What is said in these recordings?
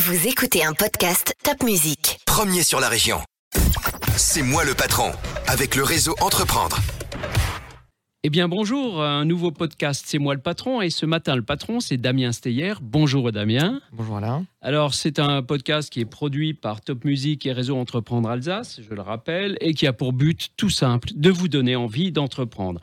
Vous écoutez un podcast Top Music. Premier sur la région. C'est moi le patron, avec le réseau Entreprendre. Eh bien bonjour, un nouveau podcast, c'est moi le patron et ce matin le patron c'est Damien Steyer. Bonjour Damien. Bonjour Alain. Alors c'est un podcast qui est produit par Top Music et Réseau Entreprendre Alsace, je le rappelle, et qui a pour but tout simple de vous donner envie d'entreprendre.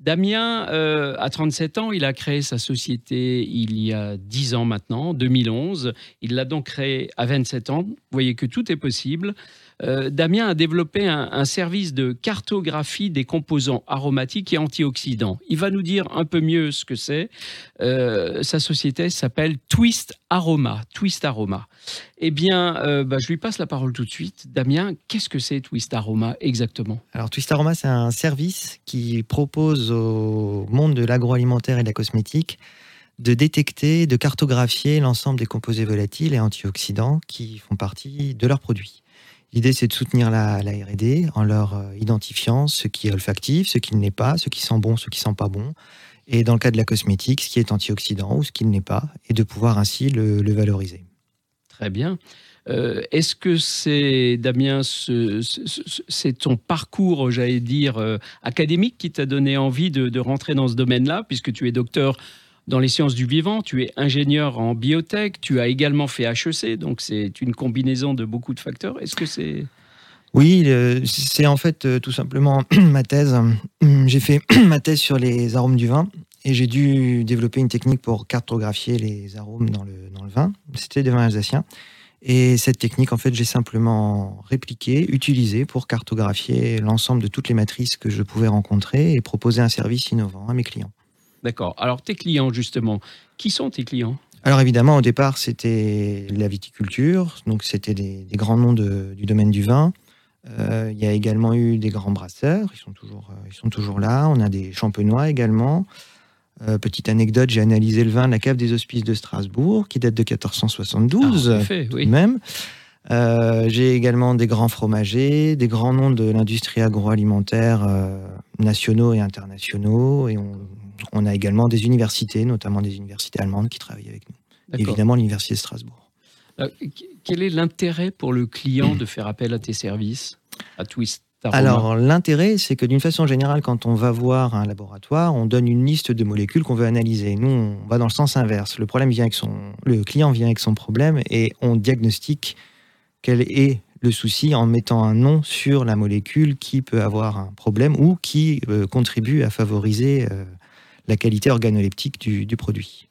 Damien euh, a 37 ans, il a créé sa société il y a 10 ans maintenant, 2011. Il l'a donc créé à 27 ans. Vous voyez que tout est possible. Euh, Damien a développé un, service de cartographie des composants aromatiques et antioxydants. Il va nous dire un peu mieux ce que c'est. Euh, sa société s'appelle Twist Aroma. Twist Aroma. Eh bien, euh, bah, je lui passe la parole tout de suite. Damien, qu'est-ce que c'est Twist Aroma exactement Alors, Twist Aroma, c'est un service qui propose au monde de l'agroalimentaire et de la cosmétique de détecter, de cartographier l'ensemble des composés volatiles et antioxydants qui font partie de leurs produits. L'idée, c'est de soutenir la, R&D en leur euh, identifiant ce qui est olfactif, ce qui ne l'est pas, ce qui sent bon, ce qui sent pas bon. Et dans le cas de la cosmétique, ce qui est antioxydant ou ce qui ne l'est pas, et de pouvoir ainsi le, valoriser. Très bien. Euh, est-ce que c'est, Damien, c'est ton parcours, j'allais dire, euh, académique qui t'a donné envie de, de rentrer dans ce domaine-là, puisque tu es docteur dans les sciences du vivant, tu es ingénieur en biotech, tu as également fait HEC, donc c'est une combinaison de beaucoup de facteurs. Est-ce que c'est... Oui, c'est en fait euh, tout simplement ma thèse. J'ai fait ma thèse sur les arômes du vin et j'ai dû développer une technique pour cartographier les arômes dans le, dans le vin. C'était des vins alsaciens. Et cette technique, en fait, j'ai simplement répliqué, utilisé pour cartographier l'ensemble de toutes les matrices que je pouvais rencontrer et proposer un service innovant à mes clients. D'accord. Alors, tes clients, justement, qui sont tes clients? Alors évidemment, au départ, c'était la viticulture, donc c'était des, grands noms du domaine du vin. Euh, il y a également eu des grands brasseurs, ils sont toujours, euh, ils sont toujours là. On a des champenois également. Euh, petite anecdote, j'ai analysé le vin de la cave des Hospices de Strasbourg, qui date de 1472, ah, fait, oui. même. j'ai également des grands fromagers, des grands noms de l'industrie agroalimentaire nationaux et internationaux, et on, on a également des universités, notamment des universités allemandes qui travaillent avec nous. Évidemment, l'université de Strasbourg. Euh, quel est l'intérêt pour le client de faire appel à tes services, à Twist alors l'intérêt, c'est que d'une façon générale, quand on va voir un laboratoire, on donne une liste de molécules qu'on veut analyser. Nous, on va dans le sens inverse. Le problème vient avec son, le client vient avec son problème et on diagnostique quel est le souci en mettant un nom sur la molécule qui peut avoir un problème ou qui euh, contribue à favoriser euh, la qualité organoleptique du, produit.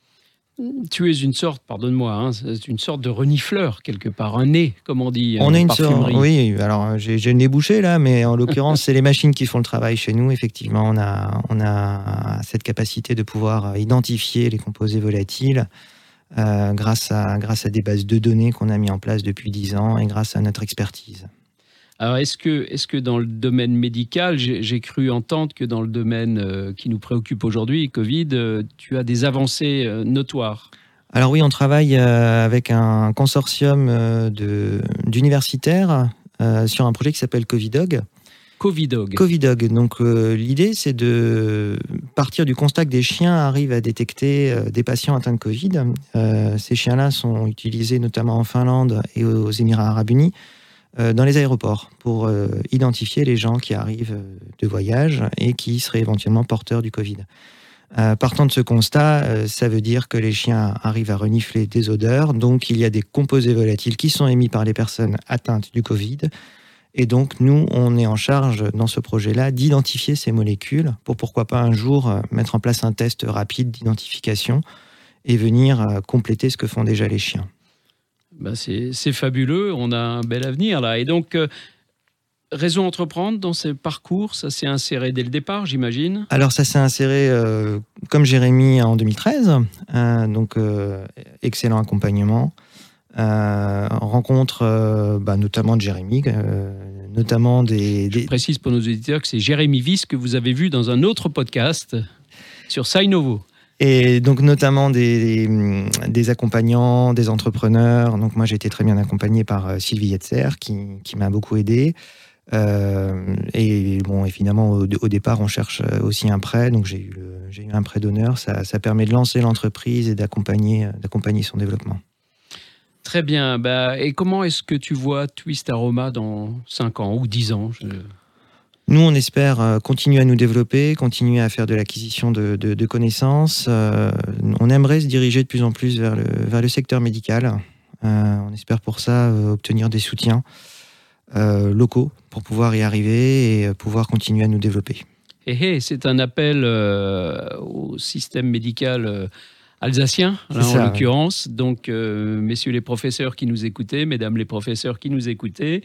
Tu es une sorte, pardonne-moi, hein, une sorte de renifleur quelque part, un nez, comme on dit. On est une sorte, oui. Alors j'ai le nez bouché là, mais en l'occurrence c'est les machines qui font le travail chez nous. Effectivement, on a on a cette capacité de pouvoir identifier les composés volatiles euh, grâce à grâce à des bases de données qu'on a mis en place depuis 10 ans et grâce à notre expertise. Alors, est-ce que, est que dans le domaine médical, j'ai cru entendre que dans le domaine euh, qui nous préoccupe aujourd'hui, Covid, euh, tu as des avancées euh, notoires? Alors oui, on travaille avec un consortium d'universitaires sur un projet qui s'appelle Covidog. Covidog. Covidog. Donc l'idée, c'est de partir du constat que des chiens arrivent à détecter des patients atteints de Covid. ces chiens-là sont utilisés notamment en Finlande et aux Émirats arabes unis dans les aéroports pour euh, identifier les gens qui arrivent euh, de voyage et qui seraient éventuellement porteurs du Covid. partant de ce constat, ça veut dire que les chiens arrivent à renifler des odeurs, donc il y a des composés volatiles qui sont émis par les personnes atteintes du Covid. Et donc nous, on est en charge dans ce projet-là d'identifier ces molécules pour pourquoi pas un jour mettre en place un test rapide d'identification et venir compléter ce que font déjà les chiens. Bah, c'est fabuleux, on a un bel avenir là. Et donc, euh, Réseau Entreprendre, dans ce parcours, ça s'est inséré dès le départ, j'imagine? Alors, ça s'est inséré euh, comme Jérémy en 2013. Euh, donc, excellent accompagnement. rencontre bah, notamment de Jérémy, notamment des, Je précise pour nos auditeurs que c'est Jérémy Viss que vous avez vu dans un autre podcast sur Sainovo. Et donc notamment des, accompagnants, des entrepreneurs. Donc moi j'ai été très bien accompagné par euh, Sylvie Yetzer qui, m'a beaucoup aidé. Euh, et bon, évidemment, au, au, départ, on cherche euh, aussi un prêt. Donc j'ai eu, un prêt d'honneur. Ça, permet de lancer l'entreprise et d'accompagner, son développement. Très bien. Bah, et comment est-ce que tu vois Twist Aroma dans 5 ans ou 10 ans? Nous, on espère euh, continuer à nous développer, continuer à faire de l'acquisition de, de- de connaissances. Euh, on aimerait se diriger de plus en plus vers le, vers le secteur médical. Euh, on espère pour ça euh, obtenir des soutiens locaux pour pouvoir y arriver et pouvoir continuer à nous développer. Eh, eh, c'est un appel au système médical alsacien, là, ça, en l'occurrence. Donc, euh, messieurs les professeurs qui nous écoutaient, mesdames les professeurs qui nous écoutaient,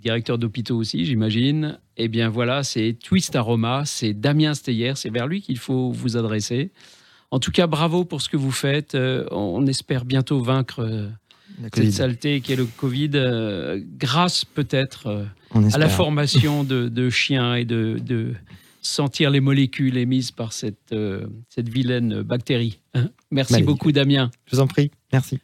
directeurs d'hôpitaux aussi, j'imagine. Eh bien voilà, c'est Twist Aroma, c'est Damien Steyer, c'est vers lui qu'il faut vous adresser. En tout cas, bravo pour ce que vous faites. Euh, on espère bientôt vaincre euh, cette saleté qu'est le Covid, euh, grâce peut-être euh, à la formation de, de chiens et de, de sentir les molécules émises par cette, euh, cette vilaine bactérie. hein? Merci Maléfique. beaucoup, Damien. Je vous en prie. Merci.